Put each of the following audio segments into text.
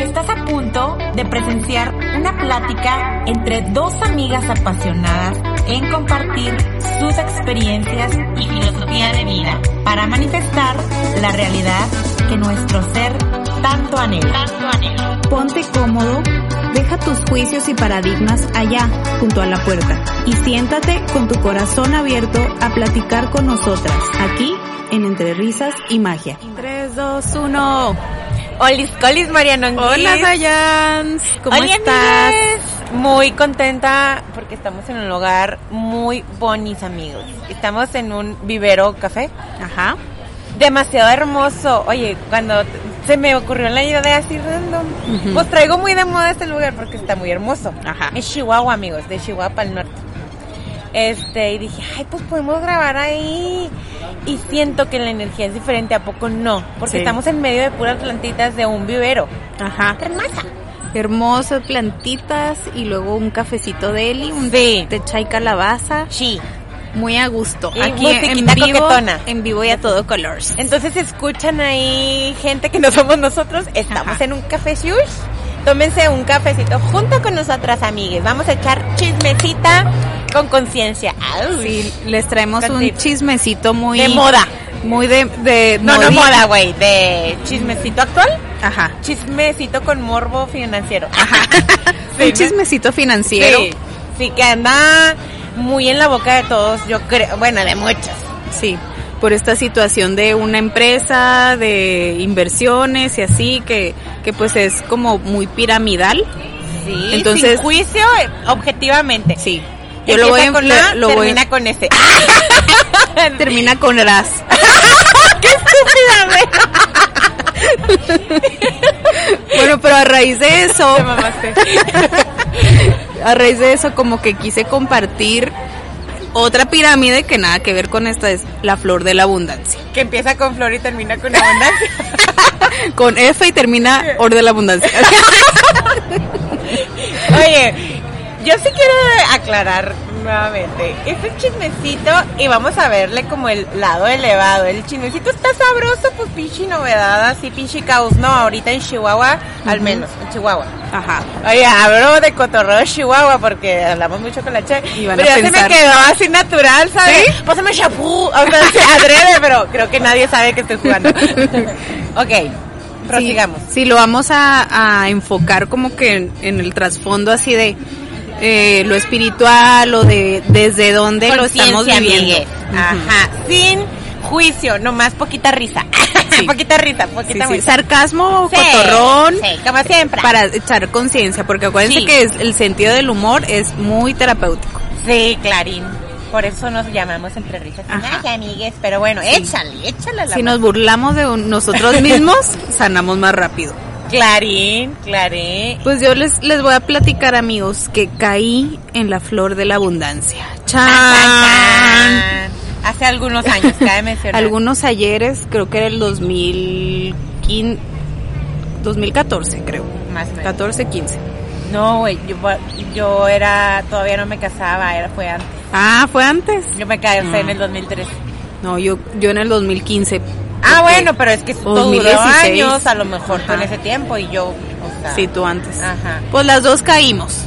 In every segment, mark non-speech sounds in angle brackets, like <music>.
Estás a punto de presenciar una plática entre dos amigas apasionadas en compartir sus experiencias y filosofía de vida para manifestar la realidad que nuestro ser tanto anhela. Ponte cómodo, deja tus juicios y paradigmas allá, junto a la puerta, y siéntate con tu corazón abierto a platicar con nosotras, aquí en Entre Risas y Magia. 3, 2, 1. Olis, colis, Mariano. Hola, Dayans. ¿Cómo Hola, estás? amigues. Muy contenta porque estamos en un lugar muy bonito, amigos. Estamos en un vivero café. Ajá. Demasiado hermoso. Oye, cuando se me ocurrió la idea de así random, Ujú. pues traigo muy de moda este lugar porque está muy hermoso. Ajá. Es Chihuahua, amigos, de Chihuahua para el norte. Este, y dije, ay, pues podemos grabar ahí. Y siento que la energía es diferente, ¿a poco no? Porque Sí. estamos en medio de puras plantitas de un vivero. Ajá. Hermosa. Hermosas plantitas y luego un cafecito de Eli, un Sí. de chai calabaza. Sí. Muy a gusto. Y Aquí en vivo, coquetona. en vivo y a todo color. Entonces escuchan ahí gente que no somos nosotros. Estamos Ajá. en un café shush. Tómense un cafecito junto con nosotras, amigues. Vamos a echar chismecita con conciencia. Sí, les traemos un chismecito muy De moda. muy de de No, no moda, güey. De chismecito actual. Ajá. Chismecito con morbo financiero. <laughs> Sí, un chismecito financiero. Sí. Sí, que anda muy en la boca de todos, yo creo. Bueno, de muchos. Sí, por esta situación de una empresa, de inversiones y así, que, que pues es como muy piramidal. Sí, Entonces- sin juicio, eh, objetivamente. Sí. Yo lo voy a con lo- voy- termina con S. <laughs> termina con ras. <laughs> ¡Qué estúpida! Bueno, pero a raíz de eso, Te mamaste. <laughs> a raíz de eso como que quise compartir otra pirámide que nada que ver con esta es la flor de la abundancia. Que empieza con flor y termina con abundancia. Con F y termina or de la abundancia. Oye, yo sí quiero aclarar nuevamente. Este chismecito, y vamos a verle como el lado elevado. El chismecito está sabroso, pues pinche novedad, así pinche caos. No, ahorita en Chihuahua, al menos, en Chihuahua. Ajá. Oye, hablo de cotorreo Chihuahua porque hablamos mucho con la che. Y van pero a ya pensar- se me quedó así natural, ¿sabes? Pásame champú. O sea, sí, adrede, pero creo que nadie sabe que estoy jugando. <laughs> ok, prosigamos. Sí, sí, lo vamos a, a enfocar como que en, en el trasfondo así de eh, lo espiritual o de desde dónde lo estamos viviendo. Ajá, sin juicio, nomás poquita risa. <laughs> Sí. poquita risa, Sí, poquita sí, risa. sarcasmo, Sí, cotorrón, Sí, como siempre. para echar conciencia, porque acuérdense Sí. que es- el sentido del humor es muy terapéutico. Sí, Clarín. Por eso nos llamamos entre risas y Ajá. magia, amigues. Pero bueno, échale, échale la Si mano. nos burlamos de un- nosotros mismos, <laughs> sanamos más rápido. Clarín, Clarín. Pues yo les, les voy a platicar, amigos, que caí en la flor de la abundancia. ¡Chan! Hace algunos años, cabe <laughs> mencionar. Algunos ayeres, creo que era el 2015, 2014, creo. Más o menos. 14, 15. No, güey, yo, yo era, todavía no me casaba, era, fue antes. Ah, fue antes. Yo me casé Mm. en el 2013. No, yo, yo en el 2015. Ah, bueno, pero es que todo duró 2016. años, a lo mejor tú en Ajá. ese tiempo y yo, o sea, Sí, tú antes. Ajá. Pues las dos caímos.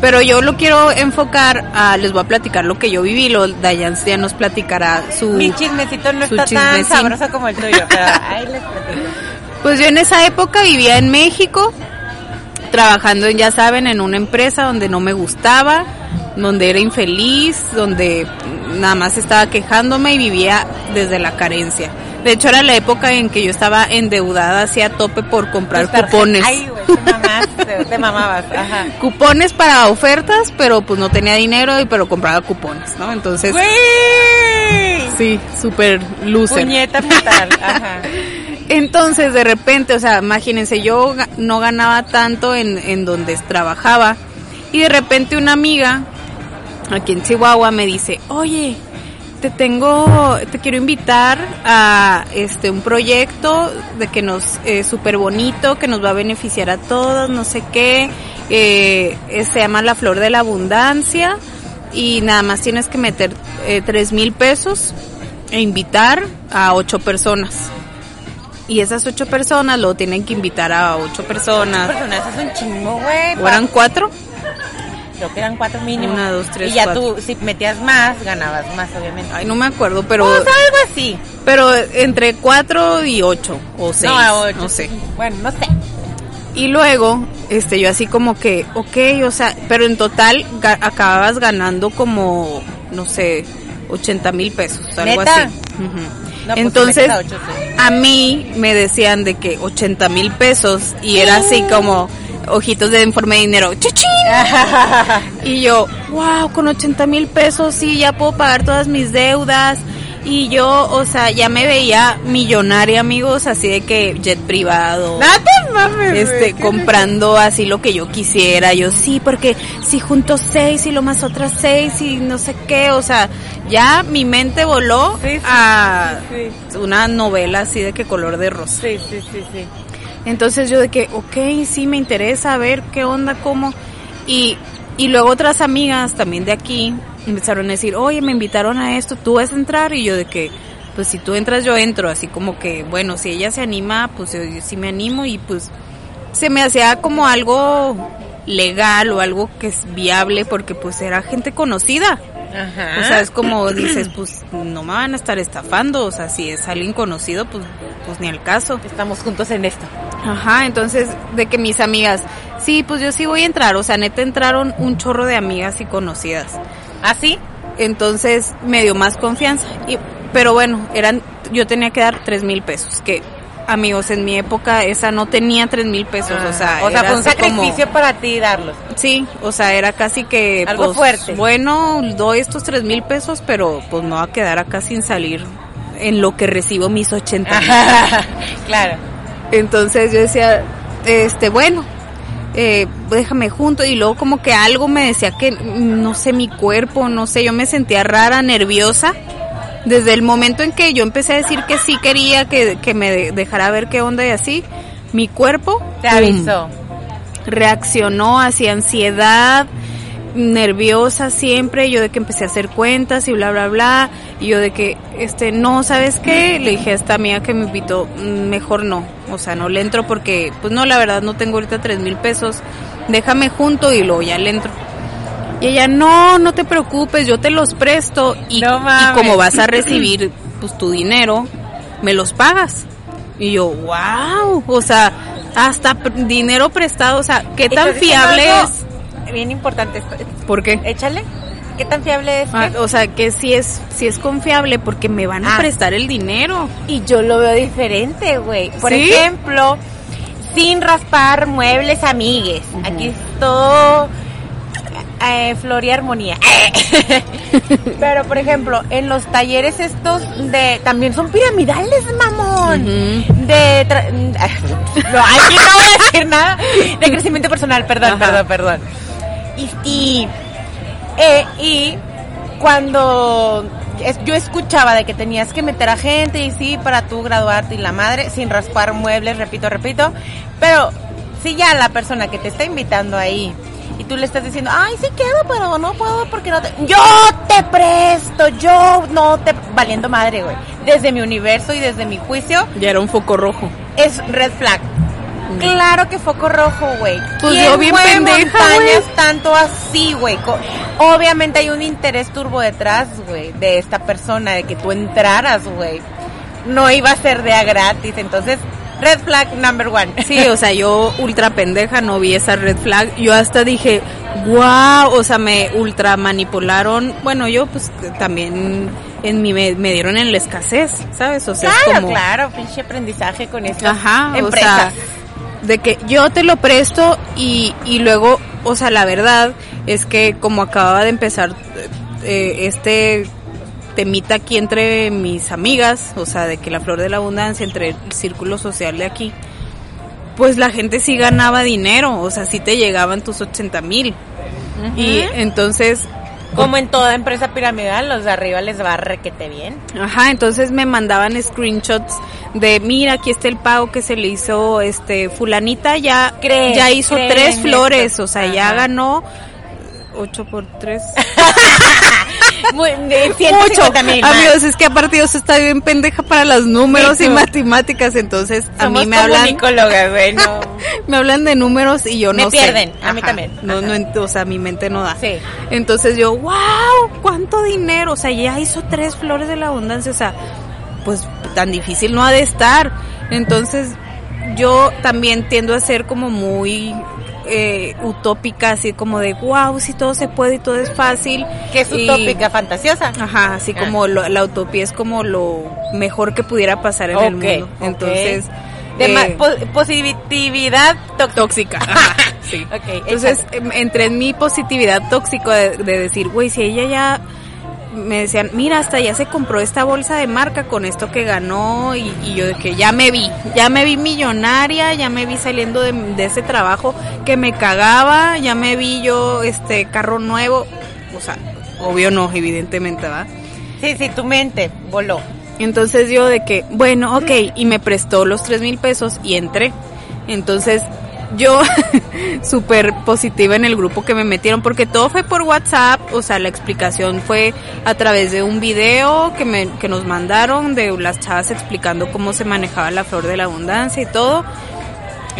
Pero yo lo quiero enfocar a, les voy a platicar lo que yo viví, lo Dayan ya nos platicará su... Mi chismecito no está tan sabroso como el tuyo, pero <laughs> ahí les platico. Pues yo en esa época vivía en México, trabajando, ya saben, en una empresa donde no me gustaba, donde era infeliz, donde nada más estaba quejándome y vivía desde la carencia. De hecho, era la época en que yo estaba endeudada hacia tope por comprar cupones. Ay, güey, te mamaste, te mamabas, ajá. Cupones para ofertas, pero pues no tenía dinero y pero compraba cupones, ¿no? Entonces, ¡Güey! sí, súper loser. Puñeta ajá. <laughs> Entonces, de repente, o sea, imagínense, yo no ganaba tanto en, en donde trabajaba. Y de repente una amiga aquí en Chihuahua me dice, oye, te tengo, te quiero invitar a este un proyecto de que nos es súper bonito, que nos va a beneficiar a todos, no sé qué. Eh, eh, se llama La Flor de la Abundancia y nada más tienes que meter eh, tres mil pesos e invitar a ocho personas. Y esas ocho personas lo tienen que invitar a ocho personas. Personas, es un chingo, güey. ¿O eran cuatro? Creo que eran cuatro mínimo. Una, dos, tres, Y ya cuatro. tú, si metías más, ganabas más, obviamente. Ay, no me acuerdo, pero... Pues algo así. Pero entre 4 y 8 o 6, no, a ocho. no sé. Bueno, no sé. Y luego, este, yo así como que, ok, o sea, pero en total ga- acababas ganando como, no sé, 80 mil pesos, algo ¿Neta? así. No, pues, Entonces, a ocho, sí. a mí me decían de que 80 mil pesos y era así como ojitos de informe de dinero, ¡chichín! <laughs> Y yo, wow, con 80 mil pesos sí, ya puedo pagar todas mis deudas. Y yo, o sea, ya me veía millonaria, amigos, así de que jet privado. Mames, Este, comprando así lo que yo quisiera. Yo sí, porque si junto seis y lo más otras seis y no sé qué, o sea, ya mi mente voló Sí, sí, a sí, una novela así de que color de rosa. Sí, sí, sí, sí. Entonces yo de que, ok, sí, me interesa, ver qué onda, cómo. Y, y luego otras amigas también de aquí empezaron a decir, oye, me invitaron a esto, ¿tú vas a entrar? Y yo de que, pues si tú entras, yo entro. Así como que, bueno, si ella se anima, pues yo, yo sí me animo y pues se me hacía como algo legal o algo que es viable porque pues era gente conocida. Ajá. O sea, es como dices, pues no me van a estar estafando, o sea, si es alguien conocido, pues, pues ni al caso. Estamos juntos en esto. Ajá, entonces de que mis amigas, sí, pues yo sí voy a entrar, o sea, neta entraron un chorro de amigas y conocidas. ¿Ah, sí? Entonces me dio más confianza. Y, pero bueno, eran, yo tenía que dar tres mil pesos, que amigos, en mi época esa no tenía tres mil pesos, o sea, Ah, o sea era fue un como- sacrificio para ti darlos. Sí, o sea, era casi que... Algo pues, fuerte. Bueno, doy estos tres mil pesos, pero pues me voy a quedar acá sin salir en lo que recibo mis 80 mil. <laughs> claro. Entonces yo decía, este, bueno, eh, déjame junto y luego como que algo me decía que, no sé, mi cuerpo, no sé, yo me sentía rara, nerviosa. Desde el momento en que yo empecé a decir que sí quería que, que me de- dejara ver qué onda y así, mi cuerpo Te avisó. reaccionó hacia ansiedad, nerviosa siempre, yo de que empecé a hacer cuentas y bla bla bla, y yo de que este no, ¿sabes qué? Le dije a esta amiga que me invitó, "Mm, mejor no, o sea, no le entro porque pues no, la verdad no tengo ahorita tres mil pesos, déjame junto y luego ya le entro. Y ella, no, no te preocupes, yo te los presto y, No y mames. como vas a <clears throat> recibir pues tu dinero, me los pagas. Y yo, wow, o sea, hasta dinero prestado, o sea, ¿qué tan fiable es? Bien importante. esto. ¿Por qué? Échale. ¿Qué tan fiable es? Ah, o sea, que si es, si es confiable porque me van a Ah. prestar el dinero. Y yo lo veo diferente, güey. Por ¿Sí? ejemplo, sin raspar muebles amigues. Aquí es todo eh, flor y armonía. <laughs> Pero, por ejemplo, en los talleres estos de... También son piramidales, mamón. De... tra- <laughs> no, aquí no voy a decir nada. De crecimiento personal, perdón, Ajá. perdón, perdón. Y... y eh, y cuando yo escuchaba de que tenías que meter a gente y sí, para tú graduarte y la madre, sin raspar muebles, repito, repito, pero si ya la persona que te está invitando ahí y tú le estás diciendo, ay, sí quiero, pero no puedo porque no te... Yo te presto, yo no te... Valiendo madre, güey. Desde mi universo y desde mi juicio, Ya era un foco rojo. es red flag. Claro que foco rojo, güey. Pues ¿Quién yo bien mueve pendeja, montañas tanto así, güey? Obviamente hay un interés turbo detrás, güey, de esta persona, de que tú entraras, güey. No iba a ser de a gratis, entonces, red flag number one. Sí, o sea, yo ultra pendeja no vi esa red flag. Yo hasta dije, wow, o sea, me ultra manipularon. Bueno, yo pues también en mi me, me dieron en la escasez, ¿sabes? O sea, es claro, como claro, pinche aprendizaje con estas Ajá, o sea, de que yo te lo presto y, y luego, o sea, la verdad es que como acababa de empezar eh, este temita aquí entre mis amigas, o sea, de que la flor de la abundancia, entre el círculo social de aquí, pues la gente sí ganaba dinero, o sea, sí te llegaban tus 80 mil. Y entonces... Como en toda empresa piramidal, los de arriba les va a requete bien. Ajá, entonces me mandaban screenshots de, mira, aquí está el pago que se le hizo, este, fulanita ya, ya hizo tres flores, o sea, ya ganó 8 por 3. <laughs> Mucho. 150 mil. Amigos, es que aparte yo está bien pendeja para los números Sí, y matemáticas, entonces a mí me hablan, <laughs> me hablan de números y yo Me no sé. pierden, a mí también. No, Ajá. no, o sea, mi mente no da. Sí. Entonces yo, wow, cuánto dinero, o sea, ya hizo tres flores de la abundancia, o sea, pues tan difícil no ha de estar. Entonces yo también tiendo a ser como muy eh, utópica, así como de, wow, si todo se puede y todo es fácil. Que es Y- utópica, fantasiosa. Ajá, así Ah. como lo- la utopía es como lo mejor que pudiera pasar en el mundo. Entonces, De ma- eh, po- positividad tóxica. tóxica. <laughs> Ajá, sí. Entonces, em, entré en mi positividad tóxico de, de decir, güey, si ella ya me decían, mira, hasta ya se compró esta bolsa de marca con esto que ganó y, y yo de que ya me vi, ya me vi millonaria, ya me vi saliendo de, de ese trabajo que me cagaba, ya me vi yo este carro nuevo, o sea, obvio no, evidentemente, ¿va? Sí, sí, tu mente voló. Entonces yo de que, bueno, ok, y me prestó los tres mil pesos y entré. Entonces yo <laughs> súper positiva en el grupo que me metieron porque todo fue por WhatsApp, o sea, la explicación fue a través de un video que, me, que nos mandaron de las chavas explicando cómo se manejaba la flor de la abundancia y todo.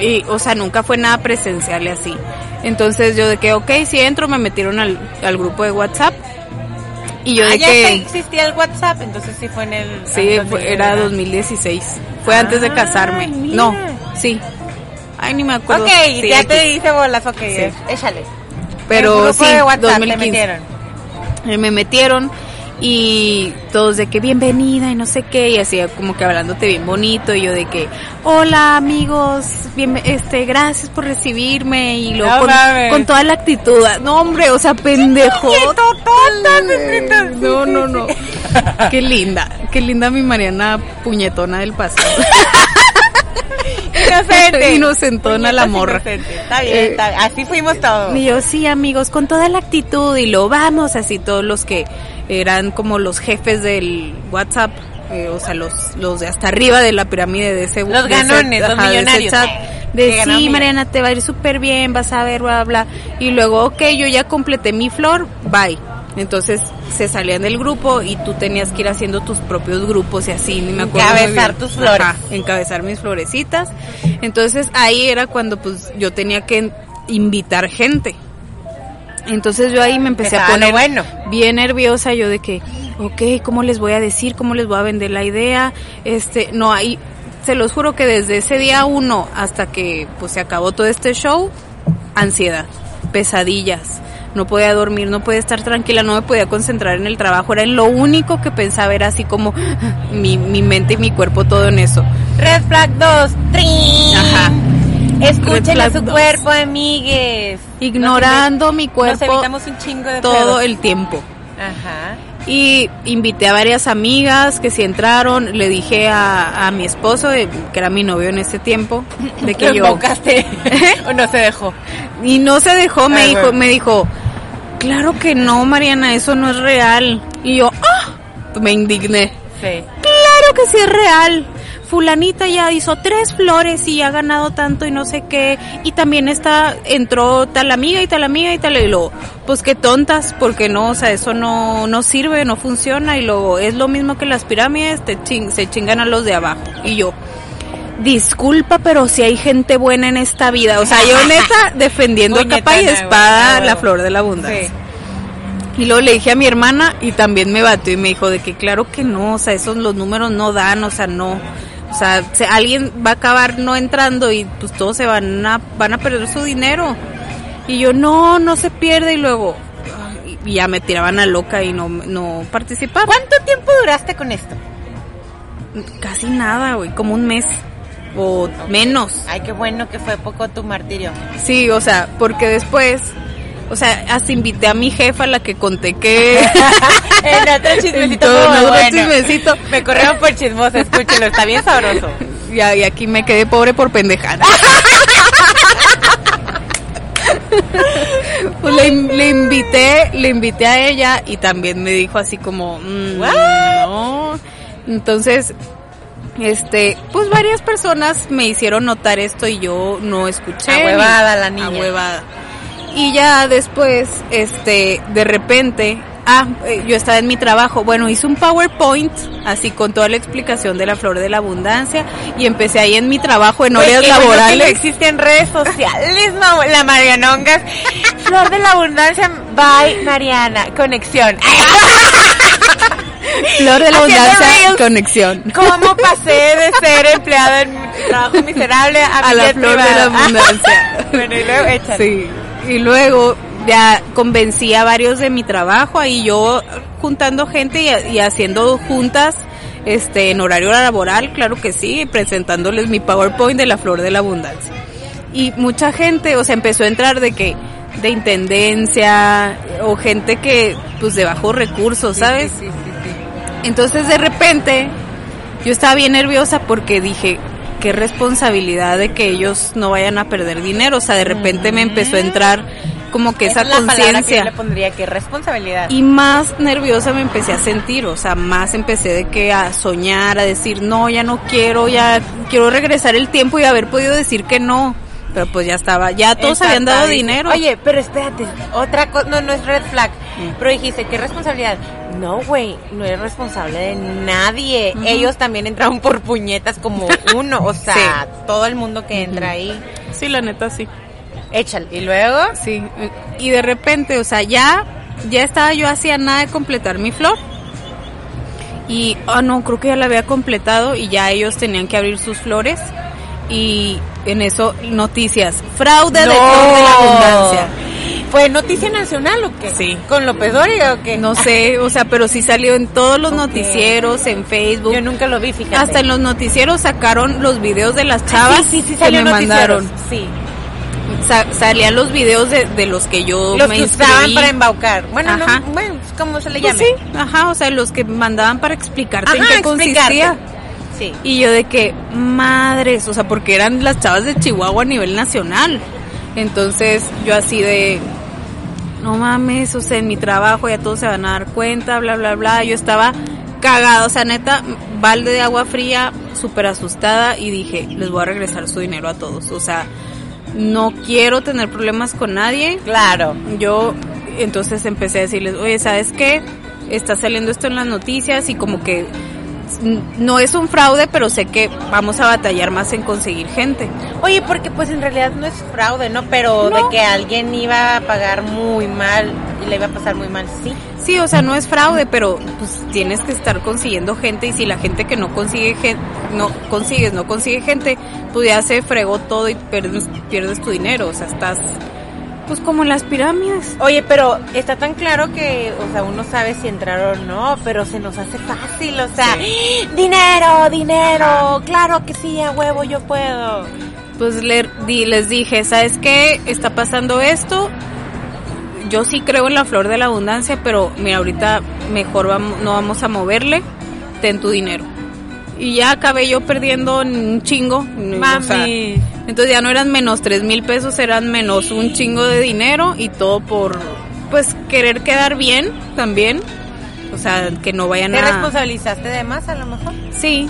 Y, o sea, nunca fue nada presencial y así. Entonces yo de que, ok, si entro, me metieron al, al grupo de WhatsApp. Y yo Ah, de ya que... existía el WhatsApp, entonces sí fue en el... Sí, fue- era ¿verdad? 2016. Fue antes de Ah, casarme. mira. No, sí. Ay, ni me acuerdo. Ok, Sí, ya te hice bolas, ok, Sí. échale. Pero el grupo sí, de WhatsApp 2015. te metieron. Eh, Me metieron y todos de que bienvenida y no sé qué y así como que hablándote bien bonito y yo de que hola amigos bien este gracias por recibirme y luego No con, con toda la actitud no hombre o sea pendejo no no no qué linda qué linda mi Mariana puñetona del pasado <laughs> Inocente. <laughs> Inocentona la morra. inocente. Está bien, Eh, está bien. Así fuimos todos. Y yo, sí, amigos, con toda la actitud y lo vamos, así todos los que eran como los jefes del WhatsApp, eh, o sea, los, los de hasta arriba de la pirámide de ese Los de ese- ganones, los ajá, de ese millonarios. chat, Eh, de que ganan sí, millones". Mariana, te va a ir súper bien, vas a ver, bla, bla. Y luego, ok, yo ya completé mi flor, bye. Entonces se salían del grupo y tú tenías que ir haciendo tus propios grupos y así, ni me acuerdo. Encabezar tus flores. Ajá, encabezar mis florecitas. Entonces ahí era cuando pues yo tenía que invitar gente. Entonces yo ahí me empecé a poner bueno. bien nerviosa yo de que, ok, ¿cómo les voy a decir? ¿Cómo les voy a vender la idea? Este, no hay, se los juro que desde ese día uno hasta que pues se acabó todo este show, ansiedad, pesadillas. No podía dormir, no podía estar tranquila, no me podía concentrar en el trabajo. Era lo único que pensaba, era así como <gasps> mi, mi mente y mi cuerpo todo en eso. Red flag 2. ¡Trin! Ajá. Escuchen a su dos. cuerpo, amigues. Ignorando mi Nos cuerpo evitamos un chingo de todo pedos. el tiempo. Ajá. Y invité a varias amigas que si entraron, le dije a, a mi esposo, que era mi novio en ese tiempo, de que <laughs> ¿Lo yo... <laughs> ¿O no se dejó? Y no se dejó, me dijo, bueno. me dijo, claro que no, Mariana, eso no es real. Y yo, ¡ah! Me indigné. Sí. Claro que sí es real. Fulanita ya hizo tres flores y ha ganado tanto y no sé qué. Y también está, entró tal amiga y tal amiga y tal. Y luego, pues qué tontas, porque no, o sea, eso no, no sirve, no funciona. Y luego, es lo mismo que las pirámides, te ching- se chingan a los de abajo. Y yo, disculpa, pero si hay gente buena en esta vida. O sea, yo <laughs> neta defendiendo a capa y espada la flor de la abundancia. Sí. Y luego le dije a mi hermana y también me batió y me dijo de que claro que no, o sea, esos los números no dan, o sea, no. O sea, se- alguien va a acabar no entrando y pues todos se van a van a perder su dinero. Y yo, "No, no se pierde" y luego y ya me tiraban a loca y no no participaba. ¿Cuánto tiempo duraste con esto? Casi nada, güey, como un mes o menos. Ay, qué bueno que fue poco tu martirio. Sí, o sea, porque después O sea, hasta invité a mi jefa, la que conté que... <laughs> el otro <laughs> chismecito todo, otro bueno. chismecito. Me corrieron por chismosa, escúchelo, está bien sabroso. <laughs> Y aquí me quedé pobre por pendejada. Pues le, le invité, le invité a ella y también me dijo así como, mm, no. Entonces, este, pues varias personas me hicieron notar esto y yo no escuché. Ahuevada la niña. Ahuevada. Y ya después, este, de repente, ah, eh, yo estaba en mi trabajo, bueno, hice un PowerPoint, así con toda la explicación de la flor de la abundancia, y empecé ahí en mi trabajo en horas que no laborales. existen redes sociales, la Marianongas. <laughs> Flor de la abundancia, bye Mariana, conexión. Flor de la abundancia, conexión. ¿Cómo pasé de ser empleado en trabajo miserable a, A mi la flor de la abundancia. <laughs> bueno, y luego échale. Sí. Y luego ya convencí a varios de mi trabajo, ahí yo juntando gente y, y haciendo juntas este en horario laboral, claro que sí, presentándoles mi PowerPoint de la flor de la abundancia. Y mucha gente, o sea, empezó a entrar de que de intendencia o gente que pues de bajos recursos, ¿sabes? Sí, sí, sí, sí. Entonces de repente yo estaba bien nerviosa porque dije, qué responsabilidad de que ellos no vayan a perder dinero. O sea, de repente me empezó a entrar como que esa, es la palabra que yo conciencia. le pondría que responsabilidad. Y más nerviosa me empecé a sentir, o sea, más empecé de que a soñar, a decir, no, ya no quiero, ya quiero regresar el tiempo y haber podido decir que no. Pero pues ya estaba, ya todos habían dado dinero. Oye, pero espérate, otra cosa, no, no es red flag. Mm. Pero dijiste, ¿qué responsabilidad? No, güey, no eres responsable de nadie. Ellos también entraron por puñetas como <laughs> uno. O sea, todo el mundo que entra ahí, Sí, la neta sí. échale. Y luego, Sí, y de repente, o sea, ya, ya estaba yo hacía nada de completar mi flor. Y, ah, no, creo que ya la había completado y ya ellos tenían que abrir sus flores. Y en eso, noticias. Fraude de No. flor de la abundancia. ¿fue noticia nacional o qué? Sí. ¿Con López Dóriga o qué? No sé, o sea, pero sí salió en todos los noticieros, en Facebook. Yo nunca lo vi, fíjate. Hasta en los noticieros sacaron los videos de las chavas sí, sí, sí, que me mandaron. Sí. Sa- salían los videos de, de los que yo Los me que usaban para embaucar. Bueno, Ajá. no, bueno, ¿cómo se le Pues llama? sí, ajá, o sea, los que mandaban para explicarte en qué consistía. Sí. Y yo de que, madres, o sea, porque eran las chavas de Chihuahua a nivel nacional. Entonces, yo así de, no mames, o sea, en mi trabajo ya todos se van a dar cuenta, bla, bla, bla. Yo estaba cagada, o sea, neta, balde de agua fría, súper asustada y dije, les voy a regresar su dinero a todos. O sea, no quiero tener problemas con nadie Claro. yo entonces empecé a decirles, oye, ¿sabes qué? Está saliendo esto en las noticias y como que no es un fraude, pero sé que vamos a batallar más en conseguir gente. Oye, porque pues en realidad no es fraude, ¿no? Pero No. de que alguien iba a pagar muy mal y le iba a pasar muy mal, sí. Sí, o sea, no es fraude, pero pues tienes que estar consiguiendo gente y si la gente que no consigue gente, no consigues, no consigue gente, pues ya se fregó todo y pierdes, pierdes tu dinero, o sea, estás pues como en las pirámides. Oye, pero está tan claro que, o sea, uno sabe si entrar o no, pero se nos hace fácil, o sea, dinero, dinero, claro que sí, a huevo yo puedo. pues le di- les dije, ¿sabes qué? Está pasando esto. Yo sí creo en la flor de la abundancia, pero mira, ahorita mejor vamos, no vamos a moverle. Ten tu dinero. Y ya acabé yo perdiendo un chingo. o sea, Mami. Entonces ya no eran menos tres mil pesos, eran menos un chingo de dinero y todo por, pues, querer quedar bien también. O sea, que no vayan ¿Te a... responsabilizaste de más a lo mejor? Sí.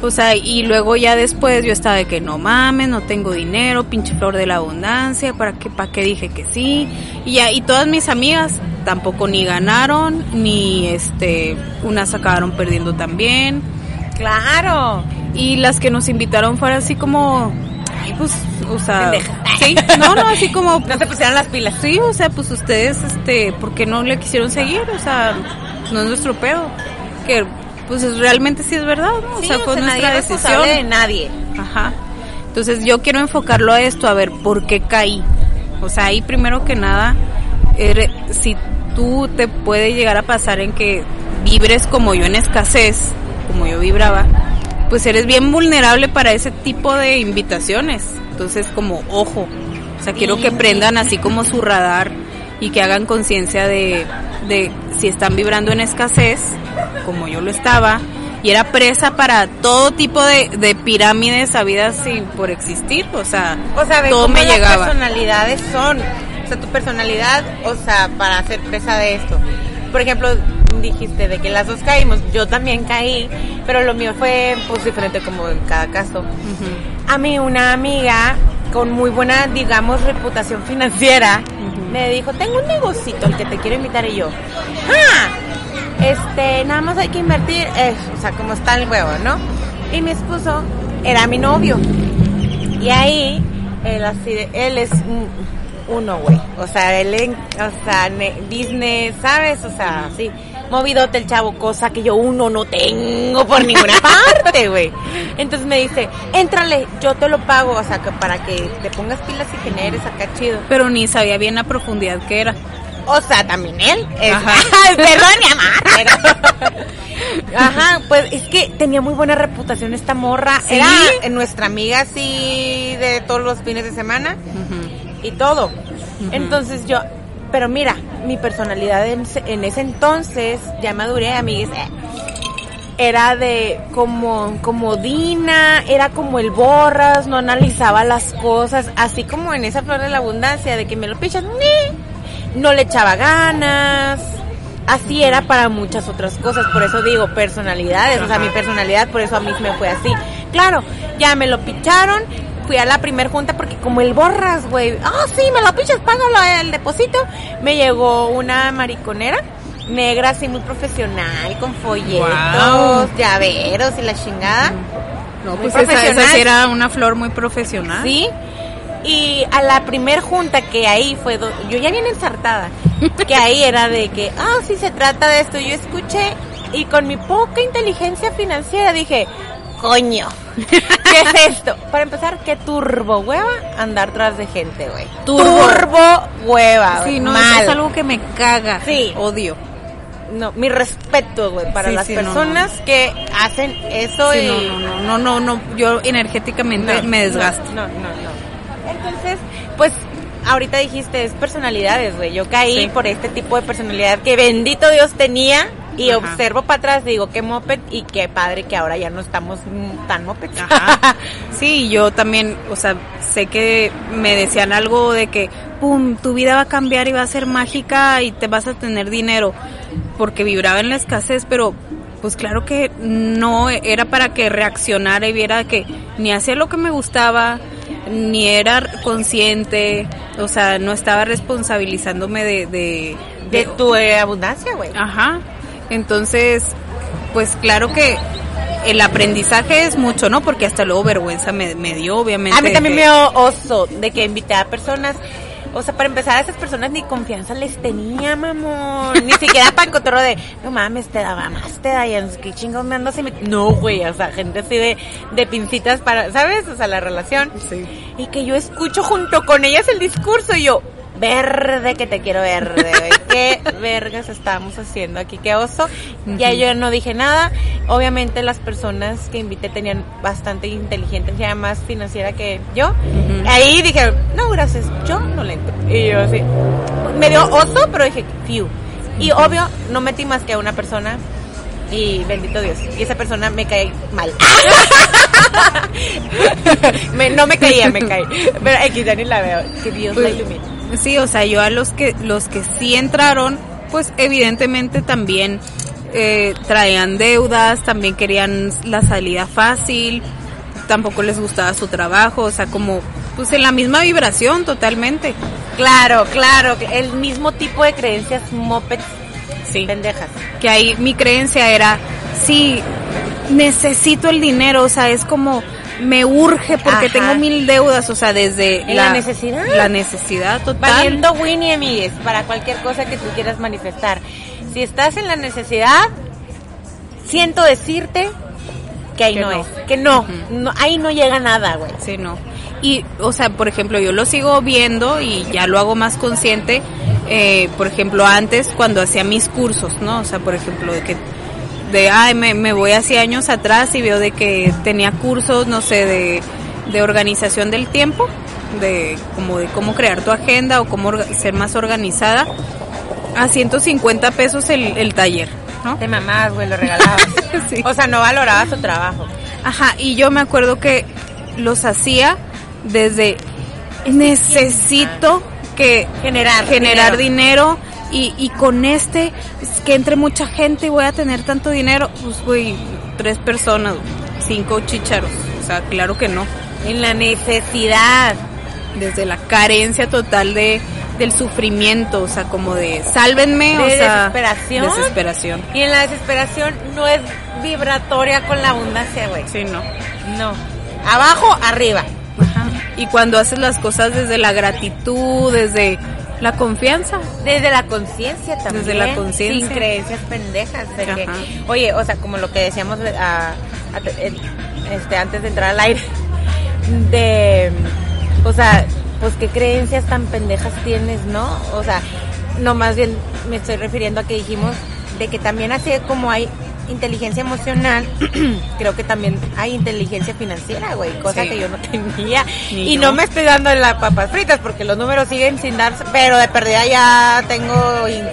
O sea, y luego ya después yo estaba de que no mames, no tengo dinero, pinche flor de la abundancia, ¿para qué, para qué dije que sí? Y ya, y todas mis amigas tampoco ni ganaron, ni este, unas acabaron perdiendo también. Claro. Y las que nos invitaron fueron así como, ay, pues, o sea, sí, <laughs> no, no, así como, No se pusieron las pilas. sí, o sea, pues ustedes, este, ¿por qué no le quisieron seguir? O sea, no es nuestro pedo. Que, pues es- realmente sí es verdad, ¿no? O sea, fue nadie nuestra es responsable decisión. de nadie. Ajá. Entonces yo quiero enfocarlo a esto, a ver por qué caí. O sea, ahí primero que nada, si tú te puede llegar a pasar en que vibres como yo en escasez, como yo vibraba, pues eres bien vulnerable para ese tipo de invitaciones. Entonces como ojo, o sea, quiero que prendan así como su radar y que hagan conciencia de, de si están vibrando en escasez, como yo lo estaba, y era presa para todo tipo de, de pirámides habidas sin por existir, o sea, O sea, todo cómo me las llegaba. personalidades son. O sea, tu personalidad, o sea, para hacer presa de esto. Por ejemplo, dijiste de que las dos caímos. Yo también caí, pero lo mío fue pues diferente como en cada caso. A mí una amiga con muy buena, digamos, reputación financiera me dijo, tengo un negocito al que te quiero invitar y yo. Ah, este, nada más hay que invertir, eh, o sea, como está el huevo, ¿no? Y mi esposo era mi novio. Y ahí, él así de- él es un- uno, güey. O sea, él, en- o sea, ne- business, ¿sabes? O sea, sí. Movidote el chavo, cosa que yo uno no tengo por ninguna <laughs> parte, güey. Entonces me dice, éntrale, yo te lo pago, o sea, que para que te pongas pilas y generes acá chido. Pero ni sabía bien la profundidad que era. O sea, también él. Es, <laughs> perdón, mi amor. <laughs> pero- Ajá, pues es que tenía muy buena reputación esta morra. ¿Sí? Era eh, nuestra amiga así de todos los fines de semana y todo. Entonces yo, pero mira, mi personalidad en, ese- en ese entonces, ya maduré, amigues, eh, era de como comodina, era como el borras, no analizaba las cosas, así como en esa flor de la abundancia, de que me lo pichas, ni, no le echaba ganas. Así era para muchas otras cosas, por eso digo personalidades, o sea, mi personalidad, por eso a mí me fue así. Claro, ya me lo picharon, fui a la primer junta porque como el borras, güey, ah, sí, me lo pichas, págalo el depósito. Me llegó una mariconera negra así muy profesional, con folletos, llaveros y la chingada. No, pues esa, esa sí era una flor muy profesional. Sí. Y a la primer junta que ahí fue, do- yo ya bien ensartada, <laughs> que ahí era de que, ah, sí se trata de esto. Yo escuché y con mi poca inteligencia financiera dije, coño, <laughs> ¿qué es esto? Para empezar, qué turbo hueva andar tras de gente, güey. Turbo. Turbo hueva, Sí, no, Mal. es algo que me caga. Sí. Odio. No, mi respeto, güey, para Sí, las sí, no, personas que hacen eso Sí, y... no, no, no, no, no, no, yo energéticamente No, me desgasto. No, no, no, no. Entonces, pues, ahorita dijiste, es personalidades, güey. Yo caí por este tipo de personalidad que bendito Dios tenía y Ajá. observo para atrás, digo, qué moped y qué padre que ahora ya no estamos tan moped. Ajá. <laughs> Sí, yo también, o sea, sé que me decían algo de que, pum, tu vida va a cambiar y va a ser mágica y te vas a tener dinero, porque vibraba en la escasez, pero pues claro que no era para que reaccionara y viera que ni hacía lo que me gustaba, ni era consciente, o sea, no estaba responsabilizándome de... de, de tu eh, abundancia, güey. Ajá. Entonces, pues claro que el aprendizaje es mucho, ¿no? Porque hasta luego vergüenza me, me dio, obviamente. A mí también de- me dio oso de que invité a personas. O sea, para empezar, a esas personas ni confianza les tenía, mamón. Ni siquiera para cotorro de, no mames, te daba más, te da, y qué chingón me ando así. met-". No, güey, o sea, gente así de, de pincitas para, ¿sabes? O sea, la relación. Sí. Y que yo escucho junto con ellas el discurso y yo, verde que te quiero verde. <laughs> ¿Qué vergas estamos haciendo aquí? ¿Qué oso? Ya yo no dije nada. Obviamente las personas que invité tenían bastante inteligencia más financiera que yo. Ahí dije, no, gracias, yo no le entro. Y yo así, me dio oso, pero dije, fiu. Y obvio, no metí más que a una persona. Y bendito Dios. Y esa persona me cae mal. <laughs> <laughs> Me- no me caía, me cae. Pero X, ya ni la veo. Que Dios la Pues, ilumine. Sí, o sea, yo a los que los que sí entraron, pues evidentemente también eh, traían deudas, también querían la salida fácil, tampoco les gustaba su trabajo, o sea, como pues en la misma vibración totalmente. Claro, claro. El mismo tipo de creencias mopeds Sí. pendejas. Que ahí mi creencia era, sí, necesito el dinero, o sea, es como me urge porque Ajá. tengo mil deudas, o sea, desde la necesidad. La necesidad total. Valiendo Winnie, amigues, para cualquier cosa que tú quieras manifestar. Si estás en la necesidad, siento decirte que ahí Que no, no. es. Que no, no, ahí no llega nada, güey. Sí, no. Y, o sea, por ejemplo, yo lo sigo viendo y ya lo hago más consciente. eh, por ejemplo, antes cuando hacía mis cursos, ¿no? O sea, por ejemplo, de que, de, ay, me, me voy hace años atrás y veo de que tenía cursos, no sé, de, de organización del tiempo. de como de cómo crear tu agenda o cómo ser más organizada a 150 pesos el, el taller, ¿no? De mamás, güey, lo regalabas. <laughs> Sí. O sea, no valoraba su trabajo. Ajá, y yo me acuerdo que los hacía desde necesito que Generar generar dinero, y, y con este es que entre mucha gente y voy a tener tanto dinero, pues güey, tres personas, cinco chicharos, o sea, claro que no. En la necesidad. Desde la carencia total de del sufrimiento, o sea, como de sálvenme, o De sea, desesperación. desesperación. Y en la desesperación no es vibratoria con la abundancia, güey. Sí, no. No. Abajo, arriba. Ajá. Y cuando haces las cosas desde la gratitud, desde la confianza, Desde la conciencia también. Desde la conciencia. Sin creencias pendejas. De que, oye, o sea, como lo que decíamos a- a- el- este, antes de entrar al aire. <laughs> De, o sea, pues qué creencias tan pendejas tienes, ¿no? O sea, no más bien me estoy refiriendo a que dijimos de que también así como hay inteligencia emocional, <clears throat> creo que también hay inteligencia financiera, güey, cosa Sí. que yo no tenía. Ni y no me estoy dando las papas fritas porque los números siguen sin darse, pero de perdida ya tengo in-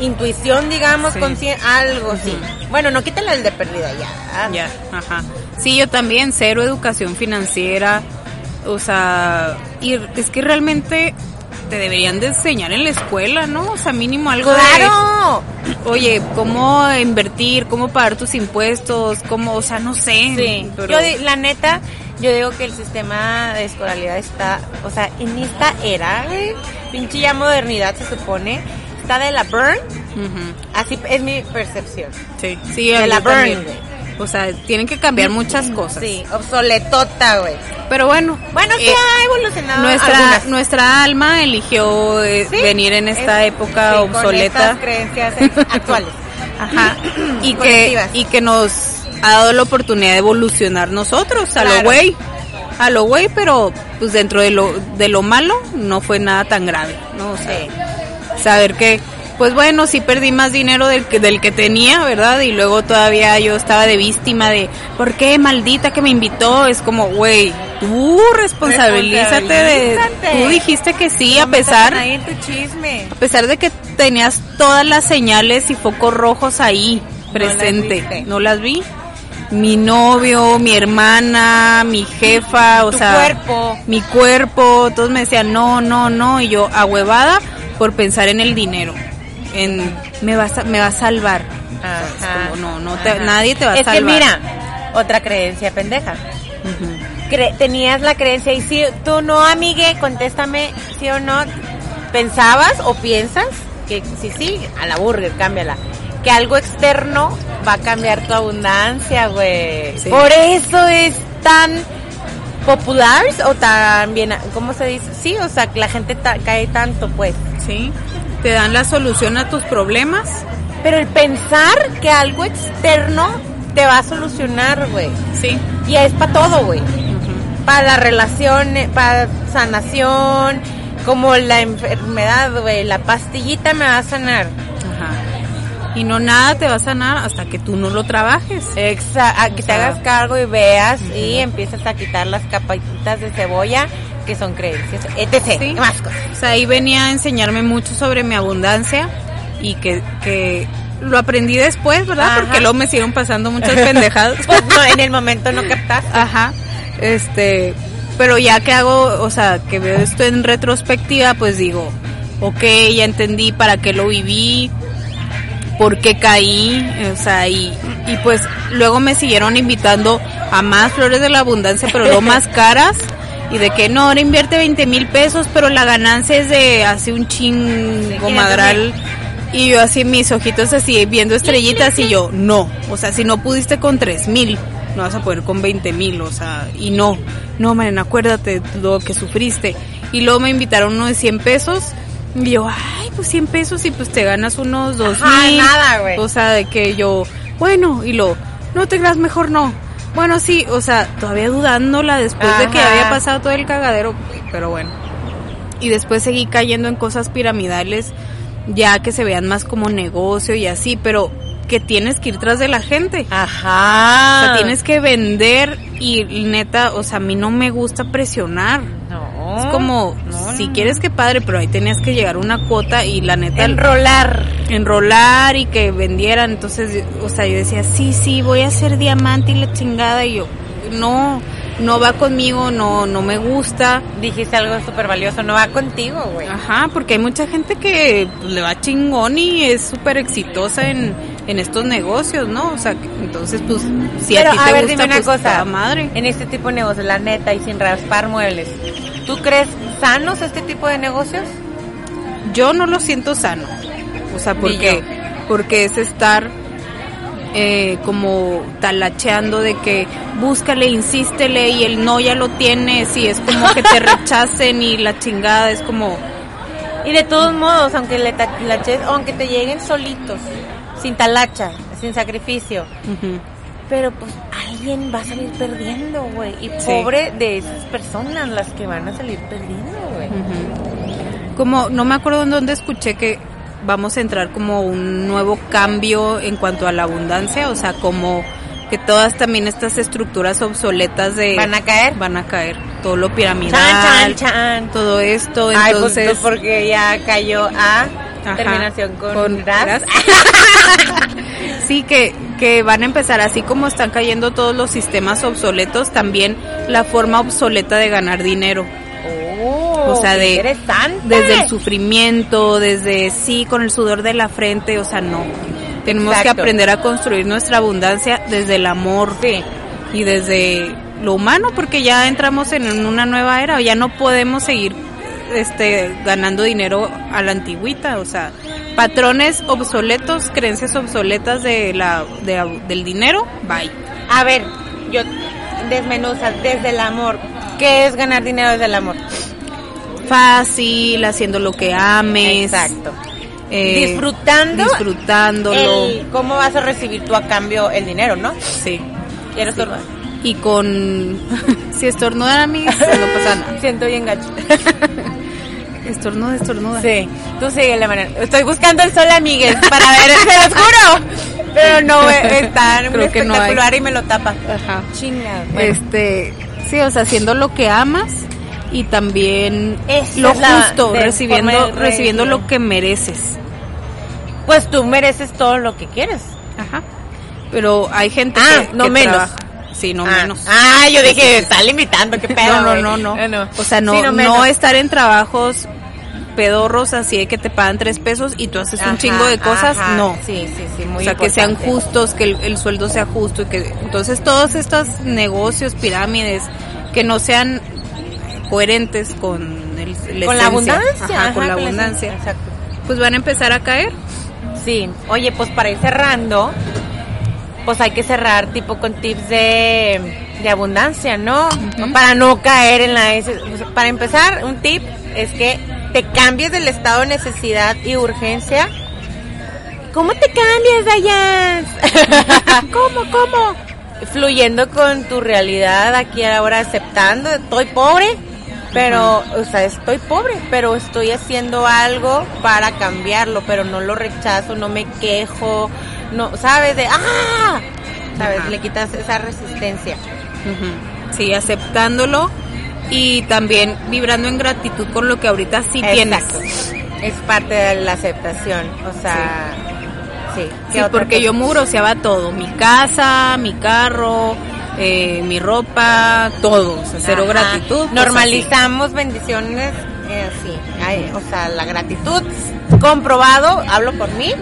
intuición, digamos, Sí. conscien- algo, sí. Bueno, no quítale el de perdida ya. Ya, ajá. Sí, yo también, cero educación financiera. O sea, y es que realmente te deberían de enseñar en la escuela, ¿no? O sea, mínimo algo ¡Claro! de, <clears throat> oye, cómo invertir, cómo pagar tus impuestos, cómo, o sea, no sé. Sí, pero- yo la neta, yo digo que el sistema de escolaridad está, o sea, en esta era, güey, pinche ya modernidad se supone, está de la burn, Ujú, así es mi percepción. Sí, sí, De la burn. O sea, tienen que cambiar muchas cosas. Sí, obsoletota, güey. Pero bueno. Bueno, sí eh, ha evolucionado nuestra algunas. nuestra alma eligió eh, Sí, venir en esta es- época sí, con obsoleta. estas creencias eh, <laughs> actuales. Ajá. Y que, y que nos ha dado la oportunidad de evolucionar nosotros a lo güey. A lo güey, pero pues dentro de lo, de lo malo no fue nada tan grave, ¿no? O sea, saber que, pues bueno, sí perdí más dinero del que, del que tenía, ¿verdad? Y luego todavía yo estaba de víctima de, ¿por qué maldita que me invitó? Es como, güey, tú responsabilízate de, tú dijiste que sí, a No pesar, ahí en tu chisme. a pesar de que tenías todas las señales y focos rojos ahí presente, no las vi. Mi novio, mi hermana, mi jefa, o Tu sea, cuerpo. mi cuerpo, todos me decían no, no, no, y yo ahuevada por pensar en el dinero, en me va a, me va a salvar. Es como, no, no te- nadie te va a es salvar. que mira, otra creencia pendeja. Cre- tenías la creencia y si tú no, amigue, contéstame sí o no. ¿Pensabas o piensas que sí, sí, a la burger, cámbiala? Que algo externo va a cambiar tu abundancia, güey. Sí. Por eso es tan popular o tan bien, ¿cómo se dice? Sí, o sea, que la gente ta- cae tanto, pues. Sí, te dan la solución a tus problemas. Pero el pensar que algo externo te va a solucionar, güey. Sí. Y es para todo, güey. Para la relación, para sanación, como la enfermedad, güey. La pastillita me va a sanar. Ajá. Y no nada te va a sanar hasta que tú no lo trabajes. Exacto. Que te sea, hagas cargo y veas y empiezas a quitar las capitas de cebolla que son creencias, etc. Sí. Más cosas. O sea, ahí venía a enseñarme mucho sobre mi abundancia y que, que lo aprendí después, ¿verdad? Ajá. Porque luego me siguieron pasando muchas <laughs> pendejadas. Pues no, en el momento no captaste. Ajá. Este, pero ya que hago, o sea, que veo esto en retrospectiva, pues digo, ok, ya entendí para qué lo viví, por qué caí, o sea, y, y pues luego me siguieron invitando a más flores de la abundancia, pero luego más caras. <laughs> Y de que no, ahora invierte 20 mil pesos, pero la ganancia es de así un chingo madral. Y yo así mis ojitos así viendo estrellitas y yo, no, o sea, si no pudiste con tres mil, no vas a poder con 20 mil, o sea, y no, no, man, acuérdate de lo que sufriste. Y luego me invitaron uno de 100 pesos y yo, ay, pues 100 pesos y pues te ganas unos dos Ajá, mil. nada, güey. O sea, de que yo, bueno, y lo, no te creas, mejor no. Bueno, sí, o sea, todavía dudándola después de que había pasado todo el cagadero, pero bueno. Y después seguí cayendo en cosas piramidales, ya que se vean más como negocio y así, pero que tienes que ir tras de la gente. Ajá. O sea, tienes que vender y neta, o sea, a mí no me gusta presionar. No. Es como, no, si no. quieres que padre, pero ahí tenías que llegar a una cuota y la neta... Enrolar. enrolar y que vendieran. Entonces, o sea, yo decía, sí, sí, voy a ser diamante y la chingada. Y yo, no, no va conmigo, no, no me gusta. Dijiste algo súper valioso, no va contigo, güey. Ajá, porque hay mucha gente que le va chingón y es súper exitosa en, en estos negocios, ¿no? O sea, entonces, pues, si Pero, a ti a te ver, gusta, dime una pues, cosa. madre. En este tipo de negocios, la neta, y sin raspar muebles, ¿tú crees sanos este tipo de negocios? Yo no lo siento sano. O sea, porque, porque es estar eh, como talacheando de que búscale, insístele y el no ya lo tienes y es como que te <laughs> rechacen y la chingada es como... Y de todos modos, aunque le aunque te lleguen solitos, sin talacha, sin sacrificio, pero pues alguien va a salir perdiendo, güey. Y Sí. pobre de esas personas las que van a salir perdiendo, güey. Como, no me acuerdo en dónde escuché que vamos a entrar como un nuevo cambio en cuanto a la abundancia, o sea, como que todas también estas estructuras obsoletas de... ¿Van a caer? Van a caer. Todo lo piramidal. Chan, chan, chan. Todo esto, Ay, pues, entonces... pues, porque ya cayó a Ajá, terminación con, con ras. ras. <laughs> Sí, que, que van a empezar, así como están cayendo todos los sistemas obsoletos, también la forma obsoleta de ganar dinero. Oh, O sea, de-. Desde el sufrimiento, desde sí, con el sudor de la frente, o sea, no. Tenemos que aprender a construir nuestra abundancia desde el amor Sí. y desde lo humano, porque ya entramos en una nueva era, ya no podemos seguir este ganando dinero a la antigüita, o sea, patrones obsoletos, creencias obsoletas de la de- del dinero, bye. A ver, yo desmenuza desde el amor. ¿Qué es ganar dinero desde el amor? Fácil, haciendo lo que ames. Exacto. eh, Disfrutando disfrutándolo. el cómo vas a recibir tú a cambio el dinero, ¿no? Sí. Quiero Sí. estornudar. Y con <laughs> si estornudan amigos, no pasa nada. <laughs> Siento bien gacho. <laughs> Estornuda, estornuda. Sí, tú síguele, Manuel. Estoy buscando el sol, amigues, para ver, se los juro. Pero no, <laughs> está Creo que no espectacular y me lo tapa. Ajá. Chinga. Bueno, Este, sí, o sea, haciendo lo que amas y también Esa lo la justo, recibiendo recibiendo lo que mereces. pues tú mereces todo lo que quieres. Ajá. Pero hay gente Ah, que no que menos. trabaja- Sí, no ah, menos. Ah, yo dije, está limitando, qué pedo. no, no, no, no, no. O sea, no, Sí, no, estar en trabajos pedorros así de que te pagan tres pesos y tú haces un chingo de cosas, ajá. no. Sí, sí, sí, muy o sea, que sean justos, que el, el sueldo sea justo y que entonces todos estos negocios, pirámides, que no sean coherentes con el, la Con la abundancia. ajá, con la abundancia, Exacto. pues van a empezar a caer. Sí, oye, pues para ir cerrando, pues hay que cerrar tipo con tips de, de abundancia, ¿no? Para no caer en la... Para empezar, un tip es que te cambies del estado de necesidad y urgencia. ¿Cómo te cambias, Dayan? <laughs> ¿Cómo, cómo? Fluyendo con tu realidad aquí ahora, aceptando, estoy pobre, pero, o sea, estoy pobre, pero estoy haciendo algo para cambiarlo, pero no lo rechazo, no me quejo, no, ¿sabes? De, ¡ah! ¿Sabes? Ajá. Le quitas esa resistencia. Sí, aceptándolo y también vibrando en gratitud con lo que ahorita sí Exacto. tienes. Es parte de la aceptación, o sea, sí. ¿Qué Sí, otra porque yo me groseaba todo, mi casa, mi carro, eh, mi ropa, todo, o sea, cero Ajá. gratitud. pues, Normalizamos bendiciones, eh, sí, ay, o sea, la gratitud, comprobado, hablo por mí,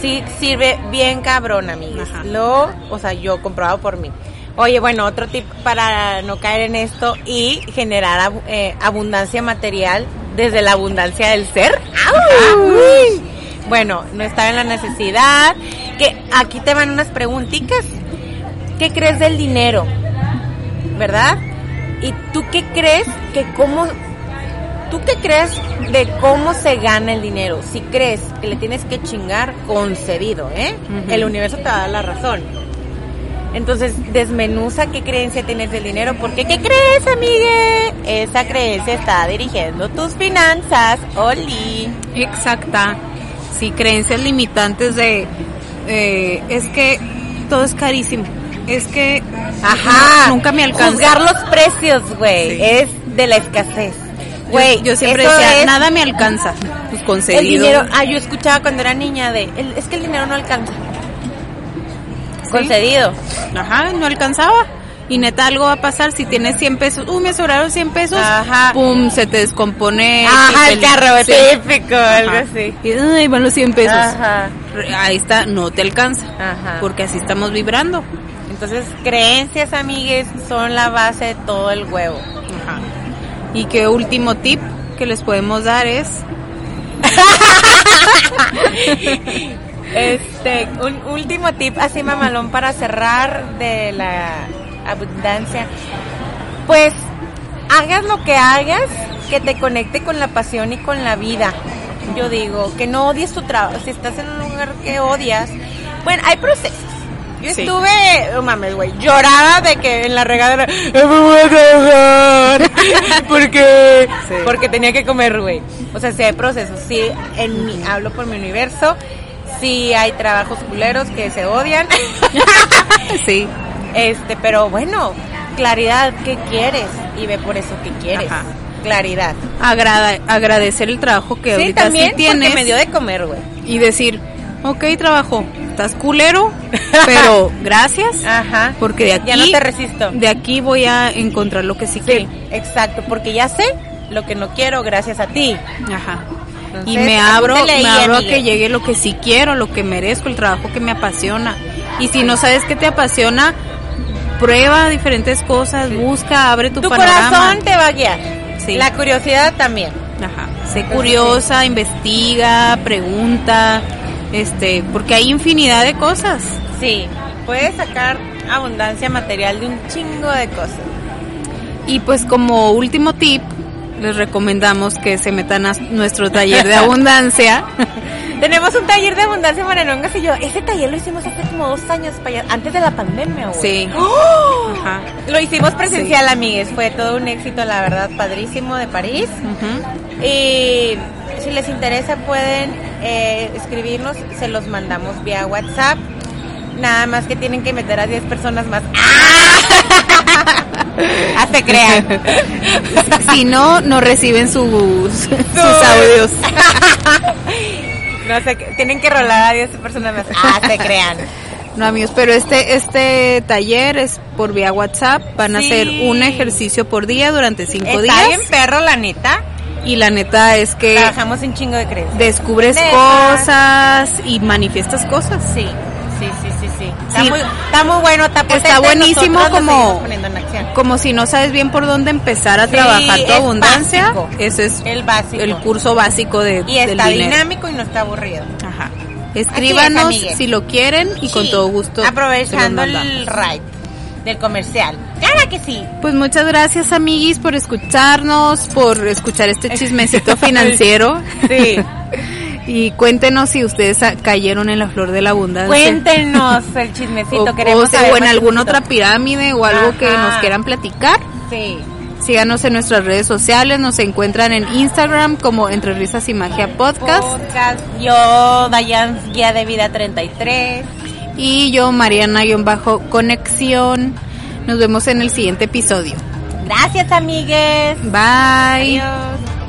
sí sirve bien cabrón, amigos. Lo, o sea, yo comprobado por mí. Oye, bueno, otro tip para no caer en esto y generar eh, abundancia material desde la abundancia del ser. Bueno, no estar en la necesidad. Que aquí te van unas preguntitas. ¿Qué crees del dinero? ¿Verdad? ¿Y tú qué crees que cómo tú qué crees de cómo se gana el dinero? Si crees que le tienes que chingar, concedido, ¿eh? El universo te va a dar la razón. Entonces, desmenuza qué creencia tienes del dinero, porque ¿qué crees, amigue? Esa creencia está dirigiendo tus finanzas. Oli. Exacta. Sí, creencias limitantes de eh, es que todo es carísimo. Es que Ajá. no- nunca me alcanza. Juzgar los precios, güey, Sí. es de la escasez. Güey, yo, siempre decía, es nada me alcanza. Pues El concedido. dinero, ah, yo escuchaba cuando era niña de, el- es que el dinero no alcanza. Concedido. Ajá, no alcanzaba. Y neta, algo va a pasar si tienes 100 pesos. Uh, me sobraron 100 pesos. Ajá. Pum, se te descompone. Ajá, el el- carro, sí. típico, algo así. Y ahí van los 100 pesos. Ajá, Ahí está, no te alcanza. ajá. Porque así estamos vibrando. Entonces, creencias, amigues, son la base de todo el huevo. Ajá. Y qué último tip que les podemos dar es <laughs> Este, un último tip así mamalón para cerrar de la abundancia. Pues hagas lo que hagas que te conecte con la pasión y con la vida. Yo digo, que no odies tu trabajo. Si estás en un lugar que odias, bueno, hay procesos. Yo Sí. estuve, no mames, güey, lloraba de que en la regadera, "No me voy a trabajar, <laughs> porque, Sí. porque tenía que comer, güey. O sea, sí hay procesos, sí, en mi, hablo por mi universo, sí hay trabajos culeros que se odian, <laughs> sí, este, pero bueno, claridad, ¿qué quieres? Y ve por eso que quieres. Ajá. Claridad. agrada, agradecer el trabajo que Sí, ahorita también sí tienes porque me dio de comer, güey. y decir, ok, trabajo, estás culero, <laughs> pero gracias, Ajá. porque de aquí Ya no te resisto. de aquí voy a encontrar lo que sí, Sí, quiero. exacto, porque ya sé lo que no quiero gracias a ti. Ajá. Entonces, y me abro, me abro a que llegue lo que sí quiero, lo que merezco, el trabajo que me apasiona. Y si no sabes qué te apasiona, prueba diferentes cosas, busca, abre tu, Tu panorama. corazón te va a guiar. Sí. La curiosidad también. Ajá. Sé curiosa, investiga, pregunta, este, porque hay infinidad de cosas. Sí, puedes sacar abundancia material de un chingo de cosas. Y pues como último tip, les recomendamos que se metan a nuestro taller de abundancia. <laughs> Tenemos un taller de abundancia Marenongas y yo. Ese taller lo hicimos hace como dos años antes de la pandemia, güey. Sí. ¡Oh! Ajá. Lo hicimos presencial, amigues. Fue todo un éxito, la verdad, padrísimo de París. Y si les interesa pueden eh, escribirnos, se los mandamos vía WhatsApp. Nada más que tienen que meter a 10 personas más. ¡Ah! Se crean. Si no, no reciben sus, sus audios. No sé, tienen que rolar a 10 personas más. Ah, se crean. No, amigos, pero este este taller es por vía WhatsApp. Van a Sí. hacer un ejercicio por día durante cinco Está días. bien perro, la neta. Y la neta es que Trabajamos un chingo de creencias. descubres cosas y manifiestas cosas. Sí, sí, sí. Está, Sí. Muy, está muy bueno, está. Está buenísimo como-. Como si no sabes bien por dónde empezar a Sí, trabajar tu es abundancia, básico. ese es El básico. el curso básico de, y del está dinero. dinámico y no está aburrido. Ajá. Escríbanos amigues. si lo quieren y con todo gusto. Aprovechando el ride del comercial. Claro que sí. Pues muchas gracias, amiguis, por escucharnos, por escuchar este <laughs> chismecito financiero. Sí. <laughs> Y cuéntenos si ustedes cayeron en la flor de la abundancia. Cuéntenos <laughs> el chismecito. O, queremos o saber o en alguna otra pirámide o algo que nos quieran platicar. Sí. Síganos en nuestras redes sociales, nos encuentran en Instagram como Entre Risas y Magia Podcast. Podcast. Yo, Dayan, guía de vida 33. Y yo, Mariana-Conexión. Nos vemos en el siguiente episodio. Gracias, amigues. Bye. Adiós.